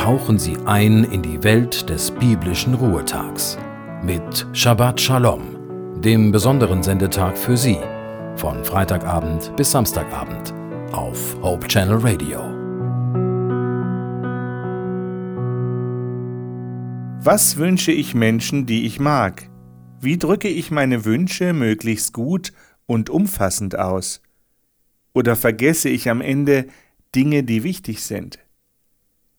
tauchen Sie ein in die Welt des biblischen Ruhetags mit Shabbat Shalom, dem besonderen Sendetag für Sie, von Freitagabend bis Samstagabend auf Hope Channel Radio. Was wünsche ich Menschen, die ich mag? Wie drücke ich meine Wünsche möglichst gut und umfassend aus? Oder vergesse ich am Ende Dinge, die wichtig sind?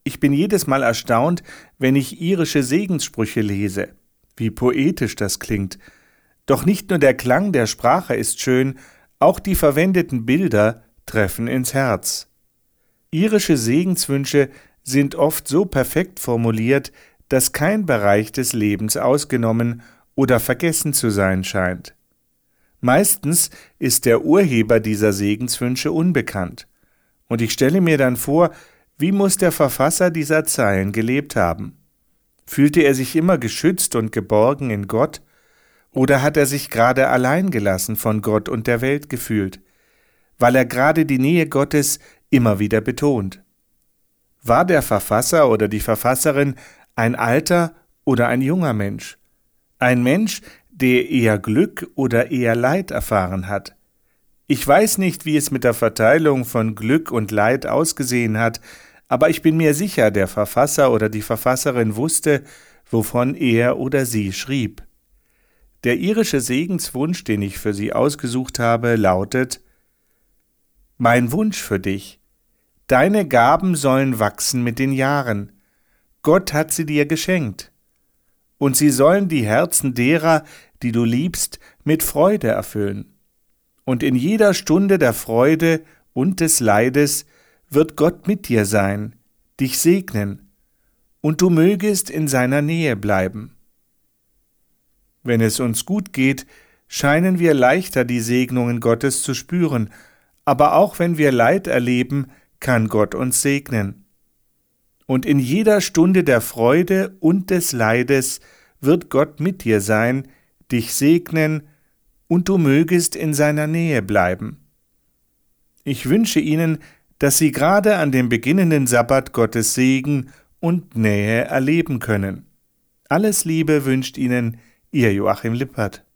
Ich bin jedes Mal erstaunt, wenn ich irische Segenssprüche lese. Wie poetisch das klingt. Doch nicht nur der Klang der Sprache ist schön, auch die verwendeten Bilder treffen ins Herz. Irische Segenswünsche sind oft so perfekt formuliert, dass kein Bereich des Lebens ausgenommen oder vergessen zu sein scheint. Meistens ist der Urheber dieser Segenswünsche unbekannt. Und ich stelle mir dann vor, wie muss der Verfasser dieser Zeilen gelebt haben? Fühlte er sich immer geschützt und geborgen in Gott? Oder hat er sich gerade allein gelassen von Gott und der Welt gefühlt, weil er gerade die Nähe Gottes immer wieder betont? War der Verfasser oder die Verfasserin ein alter oder ein junger Mensch? Ein Mensch, der eher Glück oder eher Leid erfahren hat? Ich weiß nicht, wie es mit der Verteilung von Glück und Leid ausgesehen hat, aber ich bin mir sicher, der Verfasser oder die Verfasserin wusste, wovon er oder sie schrieb. Der irische Segenswunsch, den ich für sie ausgesucht habe, lautet Mein Wunsch für dich. Deine Gaben sollen wachsen mit den Jahren. Gott hat sie dir geschenkt. Und sie sollen die Herzen derer, die du liebst, mit Freude erfüllen. Und in jeder Stunde der Freude und des Leides wird Gott mit dir sein, dich segnen, und du mögest in seiner Nähe bleiben. Wenn es uns gut geht, scheinen wir leichter die Segnungen Gottes zu spüren, aber auch wenn wir Leid erleben, kann Gott uns segnen. Und in jeder Stunde der Freude und des Leides wird Gott mit dir sein, dich segnen, und du mögest in seiner Nähe bleiben. Ich wünsche Ihnen, dass sie gerade an dem beginnenden Sabbat Gottes Segen und Nähe erleben können. Alles Liebe wünscht Ihnen Ihr Joachim Lippert.